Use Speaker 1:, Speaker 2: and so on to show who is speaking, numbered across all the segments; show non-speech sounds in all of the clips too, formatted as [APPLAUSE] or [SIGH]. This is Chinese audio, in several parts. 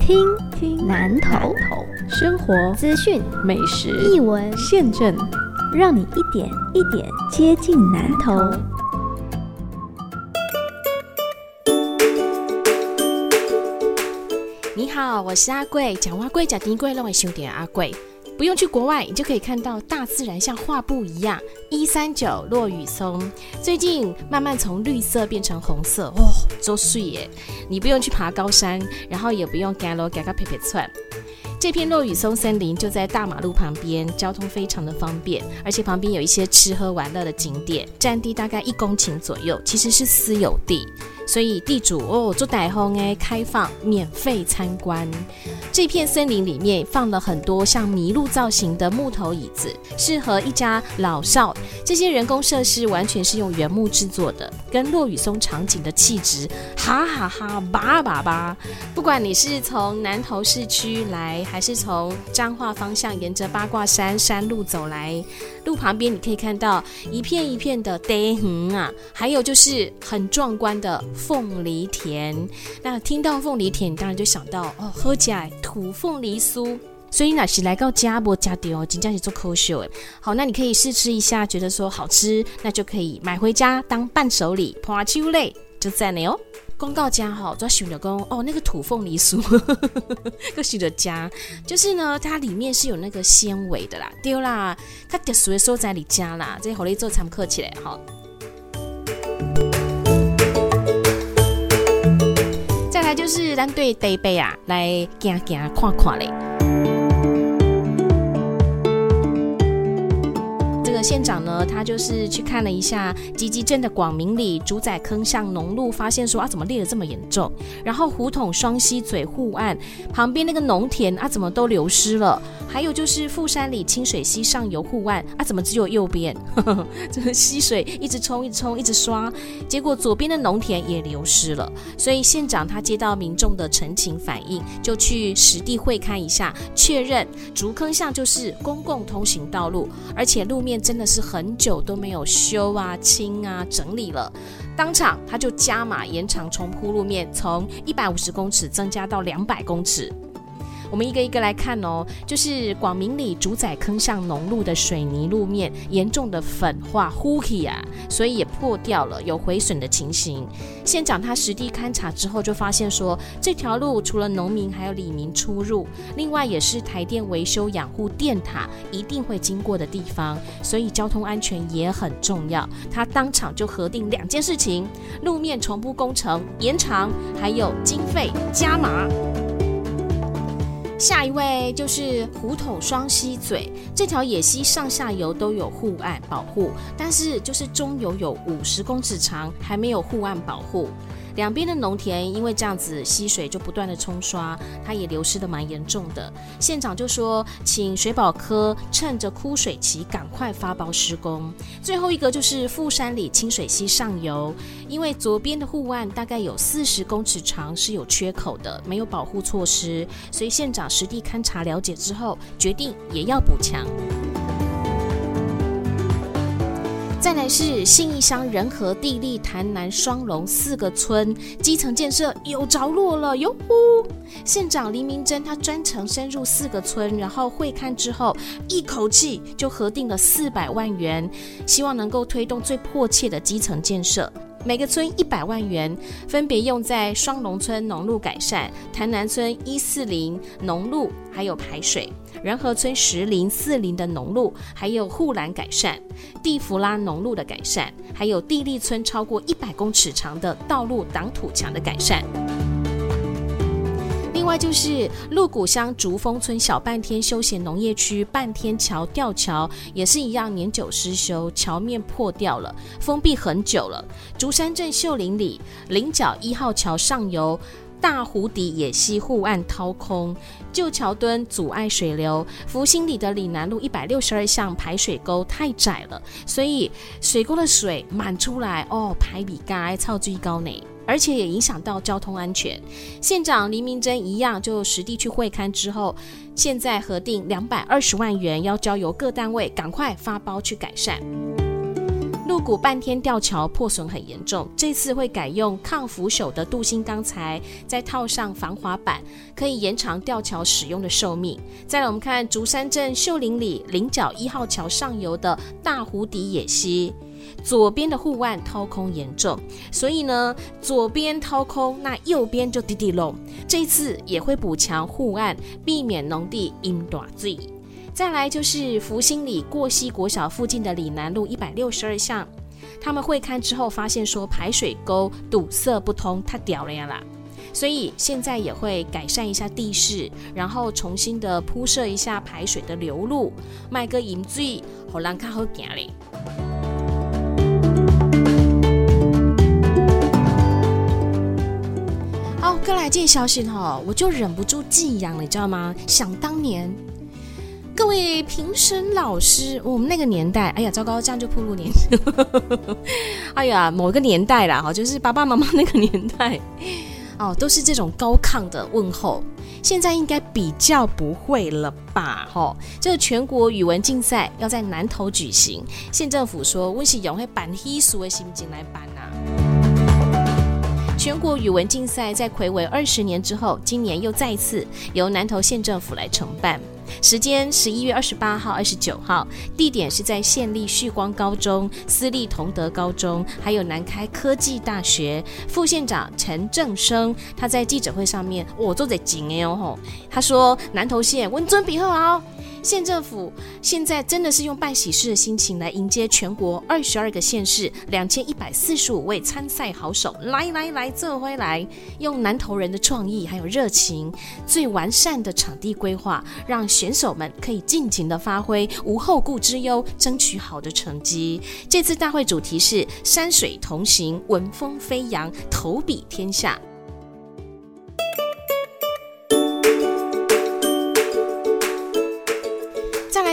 Speaker 1: 听听南头
Speaker 2: 生活
Speaker 1: 资讯
Speaker 2: 美食
Speaker 1: 译文
Speaker 2: 现政，
Speaker 1: 让你一点一点接近南头。
Speaker 3: 你好，我是阿贵，讲话贵，讲丁贵，让我兄弟阿贵。不用去国外，你就可以看到大自然像画布一样。一三九落雨松最近慢慢从绿色变成红色，哦，周岁耶！你不用去爬高山，然后也不用赶路赶个撇撇窜。这片落雨松森林就在大马路旁边，交通非常的方便，而且旁边有一些吃喝玩乐的景点，占地大概一公顷左右，其实是私有地。所以地主哦做台风诶，开放免费参观。这片森林里面放了很多像麋鹿造型的木头椅子，适合一家老少。这些人工设施完全是用原木制作的，跟落雨松场景的气质，哈哈哈，叭叭叭。不管你是从南投市区来，还是从彰化方向沿着八卦山山路走来，路旁边你可以看到一片一片的地横啊，还有就是很壮观的。凤梨田，那听到凤梨田，你当然就想到哦，喝起来土凤梨酥。所以那是来到家不家的哦，真正是做科学。好，那你可以试吃一下，觉得说好吃，那就可以买回家当伴手礼。花秋类就在那哦。公告家哈，抓许的公哦，那个土凤梨酥，个许的家，就是呢，它里面是有那个纤维的啦，丢啦，它特殊的所在你家啦，这好利做参考起来哈。再来就是咱对台北啊，来行行看看嘞。县长呢，他就是去看了一下吉吉镇的广明里主宰坑巷农路，发现说啊，怎么裂得这么严重？然后胡同双溪嘴护岸旁边那个农田啊，怎么都流失了？还有就是富山里清水溪上游护岸啊，怎么只有右边？[LAUGHS] 这个溪水一直冲，一直冲，一直刷，结果左边的农田也流失了。所以县长他接到民众的陈情反映，就去实地会看一下，确认竹坑巷就是公共通行道路，而且路面。真的是很久都没有修啊、清啊、整理了，当场他就加码延长重铺路面，从一百五十公尺增加到两百公尺。我们一个一个来看哦，就是广明里主宰坑巷农路的水泥路面严重的粉化糊起啊，所以也破掉了，有毁损的情形。县长他实地勘察之后就发现说，这条路除了农民还有里民出入，另外也是台电维修养护电塔一定会经过的地方，所以交通安全也很重要。他当场就核定两件事情：路面重铺工程延长，还有经费加码。下一位就是虎头双溪嘴这条野溪上下游都有护岸保护，但是就是中游有五十公尺长，还没有护岸保护。两边的农田因为这样子溪水就不断的冲刷，它也流失的蛮严重的。县长就说，请水保科趁着枯水期赶快发包施工。最后一个就是富山里清水溪上游，因为左边的护岸大概有四十公尺长是有缺口的，没有保护措施，所以县长实地勘察了解之后，决定也要补强。再来是信义乡仁和地利潭南双龙四个村基层建设有着落了哟呼！县长黎明珍他专程深入四个村，然后会看之后，一口气就核定了四百万元，希望能够推动最迫切的基层建设。每个村一百万元，分别用在双龙村农路改善、潭南村一四零农路还有排水、仁和村十零四零的农路还有护栏改善、地福拉农路的改善，还有地利村超过一百公尺长的道路挡土墙的改善。另外就是鹿谷乡竹峰村小半天休闲农业区半天桥吊桥也是一样年久失修，桥面破掉了，封闭很久了。竹山镇秀林里菱角一号桥上游大湖底野溪护岸掏空，旧桥墩阻碍水流。福兴里的岭南路一百六十二巷排水沟太窄了，所以水沟的水满出来哦，排比该超最高呢。而且也影响到交通安全。县长黎明珍一样，就实地去会勘之后，现在核定两百二十万元，要交由各单位赶快发包去改善。鹿谷半天吊桥破损很严重，这次会改用抗腐朽的镀锌钢材，再套上防滑板，可以延长吊桥使用的寿命。再来，我们看竹山镇秀林里菱角一号桥上游的大湖底野溪。左边的护岸掏空严重，所以呢，左边掏空，那右边就滴滴漏。这次也会补强护岸，避免农地因短坠。再来就是福兴里过溪国小附近的里南路一百六十二巷，他们会看之后发现说排水沟堵塞不通，太屌了呀啦，所以现在也会改善一下地势，然后重新的铺设一下排水的流路，卖个引水，好让较好行嘞。这消息哈，我就忍不住寄养了，你知道吗？想当年，各位评审老师，我们那个年代，哎呀，糟糕，这样就步入年 [LAUGHS] 哎呀，某个年代啦，哈，就是爸爸妈妈那个年代，哦，都是这种高亢的问候。现在应该比较不会了吧？哈，这个全国语文竞赛要在南投举行，县政府说温喜勇会办稀俗的心情来办呐。全国语文竞赛在魁违二十年之后，今年又再次由南投县政府来承办。时间十一月二十八号、二十九号，地点是在县立旭光高中、私立同德高中，还有南开科技大学。副县长陈正生他在记者会上面，我坐在紧哎哦他说南投县温尊比贺好。县政府现在真的是用办喜事的心情来迎接全国二十二个县市两千一百四十五位参赛好手，来来来，这回来用南投人的创意还有热情，最完善的场地规划，让选手们可以尽情的发挥，无后顾之忧，争取好的成绩。这次大会主题是山水同行，文风飞扬，投笔天下。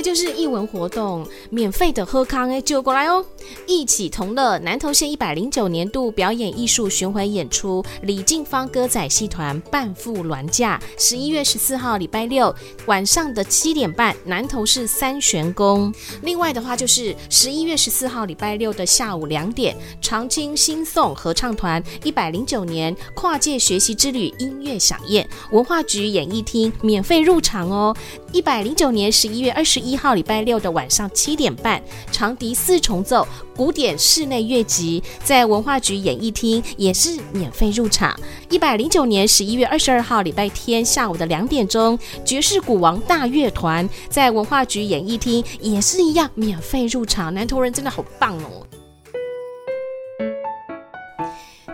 Speaker 3: 就是艺文活动，免费的喝康哎，就过来哦！一起同乐，南投县一百零九年度表演艺术巡回演出，李静芳歌仔戏团半副銮驾，十一月十四号礼拜六晚上的七点半，南投市三玄宫。另外的话，就是十一月十四号礼拜六的下午两点，长青新颂合唱团一百零九年跨界学习之旅音乐响宴，文化局演艺厅免费入场哦。一百零九年十一月二十一号礼拜六的晚上七点半，长笛四重奏古典室内乐集在文化局演艺厅也是免费入场。一百零九年十一月二十二号礼拜天下午的两点钟，爵士鼓王大乐团在文化局演艺厅也是一样免费入场。南投人真的好棒哦！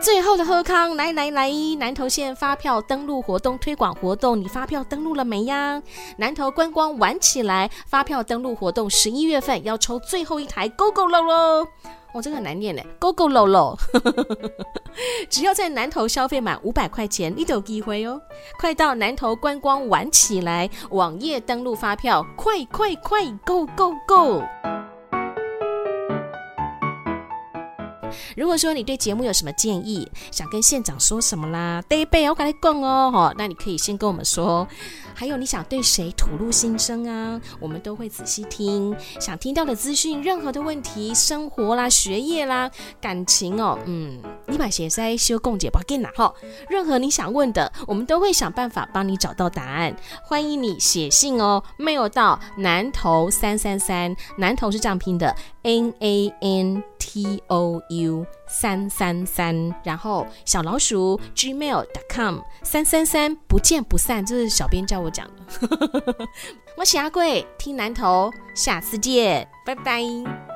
Speaker 3: 最后的贺康，来来来！南投县发票登录活动推广活动，你发票登录了没呀？南投观光玩起来，发票登录活动十一月份要抽最后一台 GO GO 喽喽！哇，这个很难念呢，GO GO 喽喽！[LAUGHS] 只要在南投消费满五百块钱，你都有机会哦！快到南投观光玩起来，网页登录发票，快快快，GO GO GO！如果说你对节目有什么建议，想跟县长说什么啦，得背我跟你讲哦，那你可以先跟我们说。还有你想对谁吐露心声啊？我们都会仔细听，想听到的资讯，任何的问题，生活啦、学业啦、感情哦，嗯，你把写在修共解吧，给哪哈？任何你想问的，我们都会想办法帮你找到答案。欢迎你写信哦，mail 到南投三三三，南投是这样拼的，n a n t o u 三三三，然后小老鼠 gmail.com 三三三，不见不散，这是小编叫我讲的。[LAUGHS] 我是阿贵，听南投，下次见，拜拜。